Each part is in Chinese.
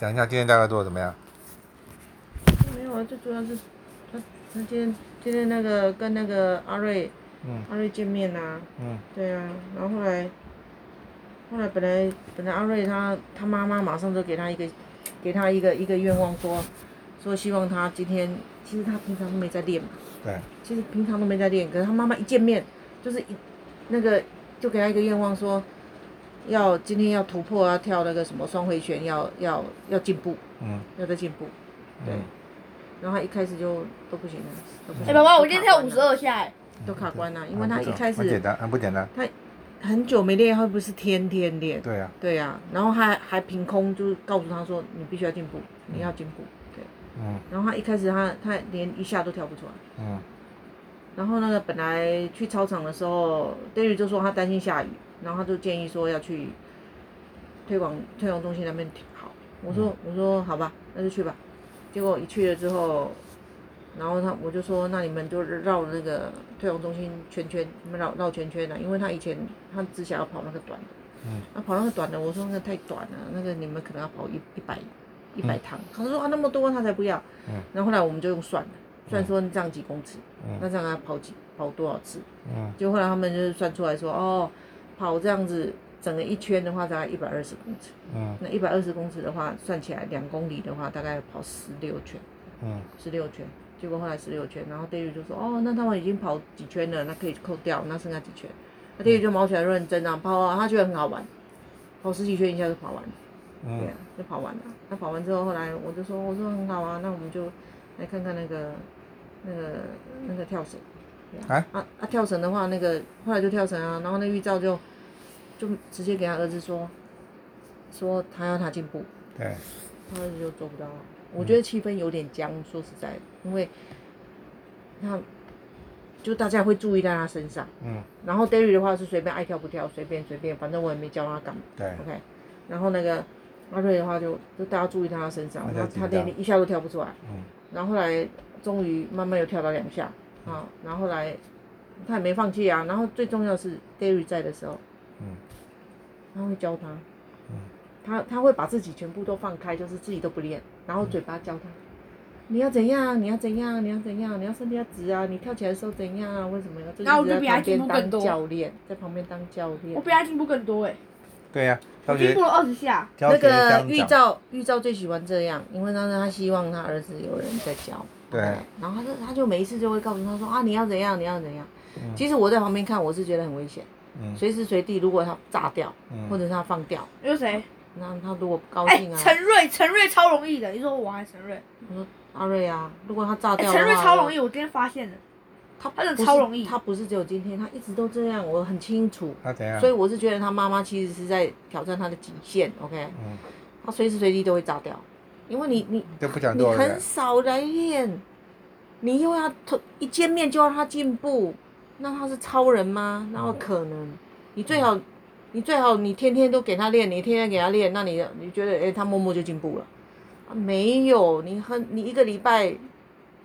讲一下今天大概做的怎么样？没有啊，最主要是他他今天今天那个跟那个阿瑞，嗯，阿瑞见面呐、啊，嗯，对啊，然后后来后来本来本来阿瑞他他妈妈马上就给他一个给他一个一个愿望说说希望他今天其实他平常都没在练嘛，对，其实平常都没在练，可是他妈妈一见面就是一那个就给他一个愿望说。要今天要突破，要跳那个什么双回旋，要要要进步，嗯，要再进步，对。然后他一开始就都不行了，都不行。哎，宝宝，我今天跳五十二下，哎，都卡关了，因为他一开始很简单，很不简单。他很久没练，会不是天天练？对呀，对呀。然后还还凭空就告诉他说，你必须要进步，你要进步，对。嗯。然后他一开始他他连一下都跳不出来。嗯。然后那个本来去操场的时候，David 就说他担心下雨。然后他就建议说要去推广推广中心那边跑，我说我说好吧，那就去吧。结果一去了之后，然后他我就说那你们就绕那个推广中心圈圈，你们绕绕圈圈的，因为他以前他只想要跑那个短的，嗯，那跑那个短的，我说那个太短了，那个你们可能要跑一一百一百趟，他说啊那么多他才不要，嗯，然后后来我们就用算的，算说这样几公尺，嗯，那这样要跑几跑多少次，嗯，就后来他们就是算出来说哦。跑这样子整个一圈的话，大概一百二十公尺。嗯。那一百二十公尺的话，算起来两公里的话，大概跑十六圈。嗯。十六圈，结果后来十六圈，然后 David 就说：“哦，那他们已经跑几圈了，那可以扣掉，那剩下几圈？”那 David 就毛起来认真啊，跑啊，他觉得很好玩，跑十几圈一下就跑完了。嗯。对啊，就跑完了。那跑完之后，后来我就说：“我说很好啊，那我们就来看看那个那个那个跳绳。”啊。啊？啊！跳绳的话，那个后来就跳绳啊，然后那预兆就。就直接给他儿子说，说他要他进步，对，他儿子就做不到。我觉得气氛有点僵，说实在，因为，他，就大家会注意在他身上，嗯，然后 David 的话是随便爱跳不跳，随便随便，反正我也没教他干嘛，对，OK，然后那个阿瑞的话就就大家注意在他身上，然后他连一下都跳不出来，嗯，然后后来终于慢慢又跳到两下，啊，然后后来他也没放弃啊，然后最重要是 David 在的时候，嗯。他会教他，嗯，他他会把自己全部都放开，就是自己都不练，然后嘴巴教他，你要怎样，你要怎样，你要怎样，你要身体要直啊，你跳起来的时候怎样啊？为什么要？然后我就比他进步更多。教练在旁边当教练。我比他进步更多哎。对呀，我进步了二十下。那个玉照玉照最喜欢这样，因为当时他希望他儿子有人在教。对。然后他就他就每一次就会告诉他说啊，你要怎样，你要怎样。其实我在旁边看，我是觉得很危险。随时随地，如果他炸掉，或者是他放掉，有谁？那他如果不高兴啊？陈瑞，陈瑞超容易的。你说我还是陈瑞？我说阿瑞啊，如果他炸掉，陈瑞超容易。我今天发现了，他他超容易。他不是只有今天，他一直都这样，我很清楚。他怎样？所以我是觉得他妈妈其实是在挑战他的极限。OK，嗯，他随时随地都会炸掉，因为你你你很少来练，你又要一见面就要他进步。那他是超人吗？那有可能。你最好，你最好，你天天都给他练，你天天给他练，那你你觉得，哎、欸，他默默就进步了？啊，没有，你很，你一个礼拜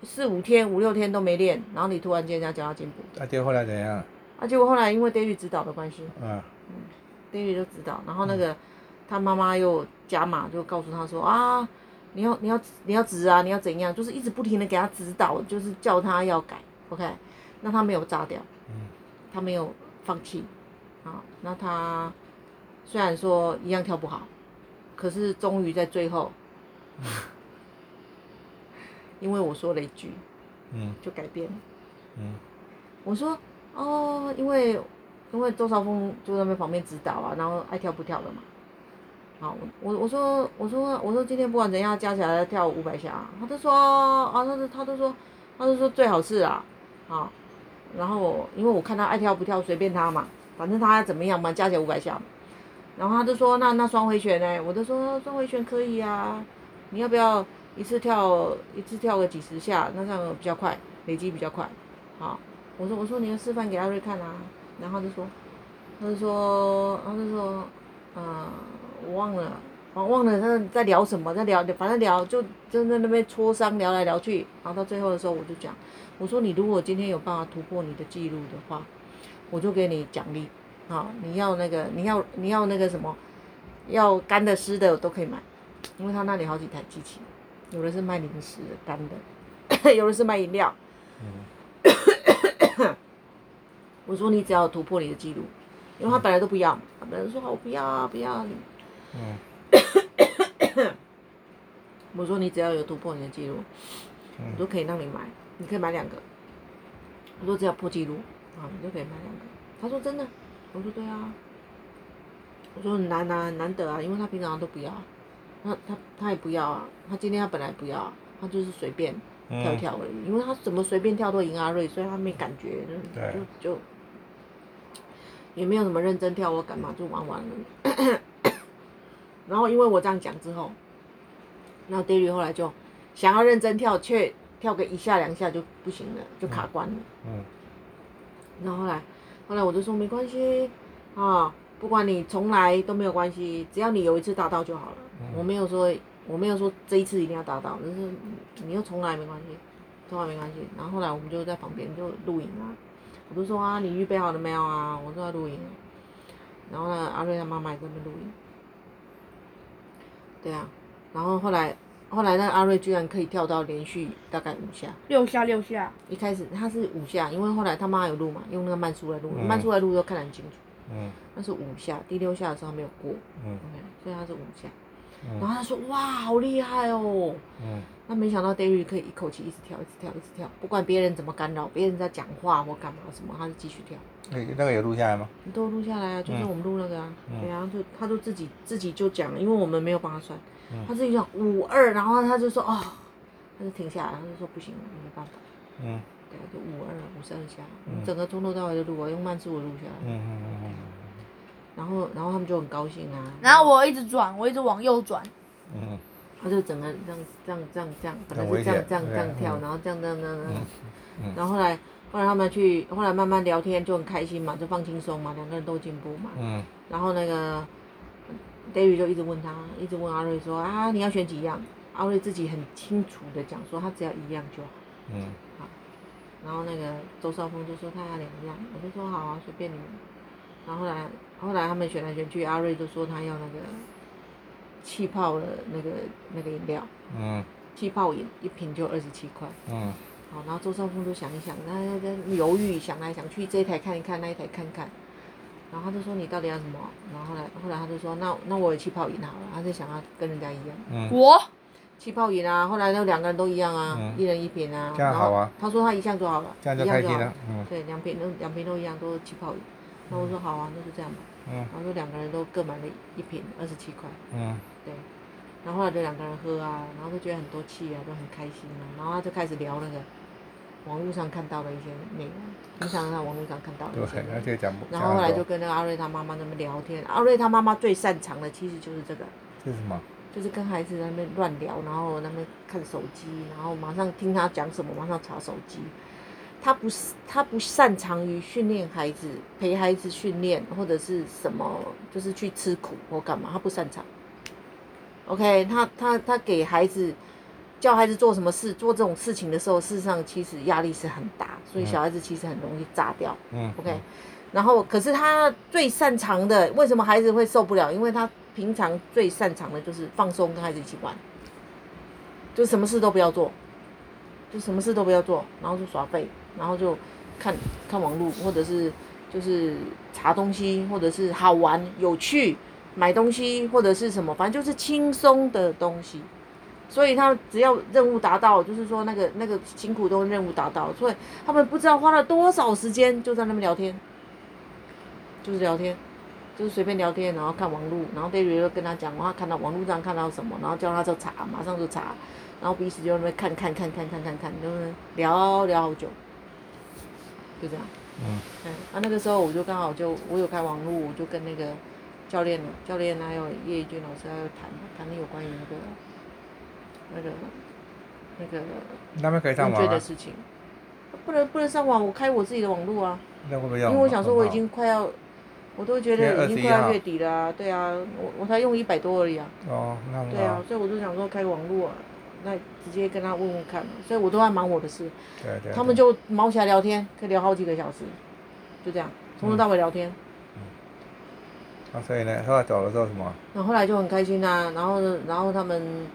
四五天、五六天都没练，然后你突然间要叫他进步。那、啊、结果后来怎样？啊，结果后来因为 David 指导的关系，嗯，嗯，David 就指导，然后那个、嗯、他妈妈又加码，就告诉他说啊，你要你要你要直啊，你要怎样，就是一直不停的给他指导，就是叫他要改，OK。那他没有炸掉，嗯，他没有放弃，啊，那他虽然说一样跳不好，可是终于在最后，嗯、因为我说了一句，嗯，就改变了，嗯，我说哦，因为因为周少峰就在那旁边指导啊，然后爱跳不跳的嘛，好，我我说我说我说今天不管怎样加起来要跳五百下，他都说啊，他都他都说他都说最好是啊，好。然后，因为我看他爱跳不跳，随便他嘛，反正他怎么样嘛，加起来五百下。然后他就说：“那那双回旋呢？”我就说：“双回旋可以啊，你要不要一次跳一次跳个几十下？那这样比较快，累积比较快。”好，我说：“我说你要示范给阿瑞看啊。”然后他就说：“他就说，他就说，嗯、我忘了，我忘了他在聊什么，在聊，反正聊就就在那边磋商，聊来聊去。然后到最后的时候，我就讲。”我说你如果今天有办法突破你的记录的话，我就给你奖励，啊，你要那个你要你要那个什么，要干的湿的都可以买，因为他那里好几台机器，有的是卖零食的干的，有的是卖饮料。嗯。我说你只要突破你的记录，因为他本来都不要，他本来说好我不要啊不要啊。嗯。我说你只要有突破你的记录，嗯、我都可以让你买，你可以买两个。我说只要破记录，啊，你就可以买两个。他说真的，我说对啊。我说很难啊，很难得啊，因为他平常都不要，他他他也不要啊，他今天他本来不要，他就是随便跳一跳而已，嗯、因为他怎么随便跳都赢阿瑞，所以他没感觉，就就就也没有什么认真跳或干嘛，就玩玩了。然后因为我这样讲之后。然后 David 后来就想要认真跳，却跳个一下两下就不行了，就卡关了。嗯。然后后来，后来我就说没关系啊，不管你重来都没有关系，只要你有一次达到就好了。嗯、我没有说，我没有说这一次一定要达到，就是你又重来没关系，重来没关系。然后后来我们就在旁边就录影啊，我就说啊，你预备好了没有啊？我说要录影。然后呢，阿瑞他妈妈也在那边录影。对啊。然后后来，后来那个阿瑞居然可以跳到连续大概五下，六下六下。一开始他是五下，因为后来他妈有录嘛，用那个慢速来录，嗯、慢速来录都看得很清楚。嗯。那是五下，第六下的时候他没有过。嗯。OK，所以他是五下。嗯、然后他说：“哇，好厉害哦。”嗯。那没想到 David 可以一口气一直跳，一直跳，一直跳，不管别人怎么干扰，别人在讲话或干嘛什么，他就继续跳。那那个有录下来吗？都录下来啊，就是我们录那个啊。嗯、对啊，就他就自己自己就讲，因为我们没有帮他算。嗯、他自己讲五二，然后他就说哦，他就停下来，他就说不行了，没办法。嗯。对，就五二五十二下，嗯、整个从头到尾的录啊，用慢速的录下来。嗯嗯嗯嗯。然后，然后他们就很高兴啊。然后我一直转，我一直往右转。嗯。他就整个这样这样这样这样，本来是这样这样这样跳，然后这样这样这样。嗯。然后后来，后来他们去，后来慢慢聊天就很开心嘛，就放轻松嘛，两个人都进步嘛。嗯。然后那个。David 就一直问他，一直问阿瑞说啊，你要选几样？阿瑞自己很清楚的讲说，他只要一样就好。嗯。好。然后那个周少峰就说他要两样，我就说好啊，随便你们。然后后来，后来他们选来选去，阿瑞就说他要那个气泡的那个那个饮料。嗯。气泡饮一瓶就二十七块。嗯。好，然后周少峰就想一想，那那犹豫，想来想去，这一台看一看，那一台看看。然后他就说你到底要什么？然后后来后来他就说那那我有气泡饮好了，他就想要跟人家一样。嗯。我气泡饮啊，后来那两个人都一样啊，一人一瓶啊。这样好啊。他说他一项就好了。这样就开心了。嗯。对，两瓶都两瓶都一样，都是气泡饮。那我说好啊，那就这样吧。嗯。然后就两个人都各买了一瓶，二十七块。嗯。对。然后后来就两个人喝啊，然后就觉得很多气啊，都很开心啊，然后他就开始聊那个。网络上看到的一些内容，经常在网络上看到的一些内容。然后后来就跟那个阿瑞他妈妈那边聊天，阿瑞他妈妈最擅长的其实就是这个。这是什么？就是跟孩子在那边乱聊，然后那边看手机，然后马上听他讲什么，马上查手机。他不是他不擅长于训练孩子，陪孩子训练或者是什么，就是去吃苦或干嘛，他不擅长。OK，他他他给孩子。叫孩子做什么事，做这种事情的时候，事实上其实压力是很大，所以小孩子其实很容易炸掉。嗯，OK，嗯，然后可是他最擅长的，为什么孩子会受不了？因为他平常最擅长的就是放松，跟孩子一起玩，就什么事都不要做，就什么事都不要做，然后就耍废，然后就看看网络，或者是就是查东西，或者是好玩有趣，买东西或者是什么，反正就是轻松的东西。所以他只要任务达到，就是说那个那个辛苦都任务达到，所以他们不知道花了多少时间就在那边聊天，就是聊天，就是随便聊天，然后看网络，然后 David 就跟他讲，他看到网络上看到什么，然后叫他就查，马上就查，然后彼此就在那边看看看看看看看，就是聊聊好久，就这样。嗯。嗯，啊那个时候我就刚好就我有开网络，我就跟那个教练教练还有叶一军老师还有谈谈有关于那个。那个，那个，那边可以上网的事情，不能不能上网，我开我自己的网络啊。那会不会要？因为我想说我已经快要，我都觉得已经快要月底了啊。对啊，我我才用一百多而已啊。哦，那对啊，所以我就想说开个网络啊，那直接跟他问问看，所以我都在忙我的事。对对。他们就忙起来聊天，可以聊好几个小时，就这样从头到尾聊天。啊，所以呢，后来走了之后什么？然后后来就很开心啊，然后然后他们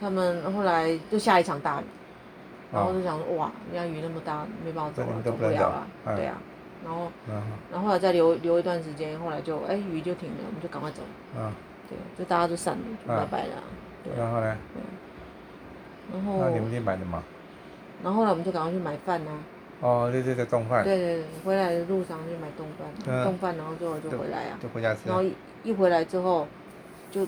他们后来就下一场大雨，然后就想说哇，人家雨那么大，没办法走了，走不了了，对啊，然后然后后来再留留一段时间，后来就哎雨就停了，我们就赶快走，啊，对，就大家都散了，就拜拜了，对，然后呢？然后那你们去买的吗？然后后来我们就赶快去买饭呐。哦，对对对，冻饭。对对对，回来的路上去买冻饭，冻饭然后最后就回来啊。就回家吃。然后一一回来之后，就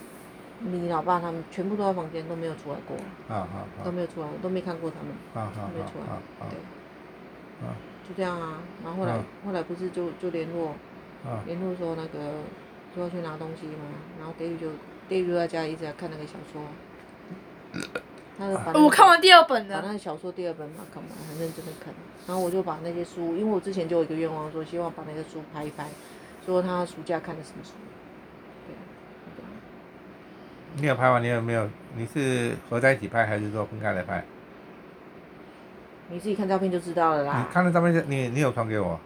你老爸他们全部都在房间，都没有出来过。啊啊都没有出来，都没看过他们。啊啊没出来。对。啊。就这样啊，然后后来后来不是就就联络，联络说那个说要去拿东西嘛，然后 David 就 David 就在家一直在看那个小说。我看完第二本了。把那个小说第二本嘛看完，很认真的看。然后我就把那些书，因为我之前就有一个愿望，说希望把那个书拍一拍，说他暑假看的什么书。对，对。你有拍完？你有没有？你是合在一起拍，还是说分开来拍？你自己看照片就知道了啦。你看的照片，你你有传给我？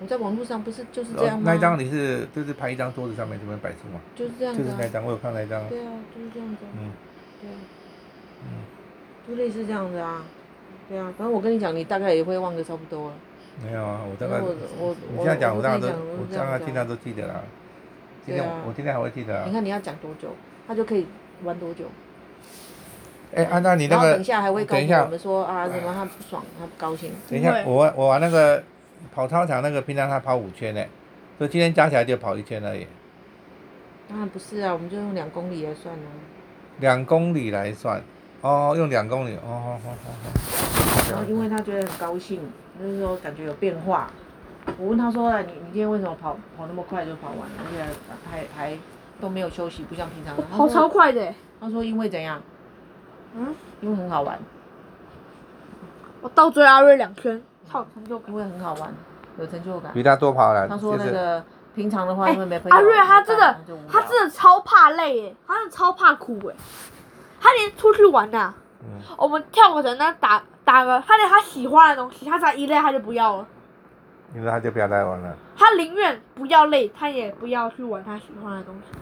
我在网络上不是就是这样吗？那一张你是就是拍一张桌子上面这边摆书吗？就是这样子。就是那张，我有看那张。对啊，就是这样子。嗯。对。嗯，就类似这样子啊，对啊，反正我跟你讲，你大概也会忘得差不多了。没有啊，我大概我我你这样讲，我大概都我大概尽量都记得了。今天我今天还会记得。你看你要讲多久，他就可以玩多久。哎，按照你那个，等一下还会告诉我们说啊，什么他不爽，他不高兴。等一下，我我玩那个跑操场那个，平常他跑五圈呢，所以今天加起来就跑一圈而已。当然不是啊，我们就用两公里来算啊。两公里来算。哦，用两公里，哦哦哦哦。然后因为他觉得很高兴，就是说感觉有变化。我问他说：“你你今天为什么跑跑那么快就跑完了，而且还还都没有休息，不像平常。”跑超快的。他说：“因为怎样？嗯，因为很好玩。我倒追阿瑞两圈，超有成就感。因为很好玩，有成就感。比他多跑了。他说那个平常的话，因为没朋友。阿瑞他真的，他真的超怕累诶，他真的超怕苦诶。他连出去玩呐、啊，嗯、我们跳个绳，呢打打个，他连他喜欢的东西，他只要一累他就不要了。你说他就不要再玩了。他宁愿不要累，他也不要去玩他喜欢的东西。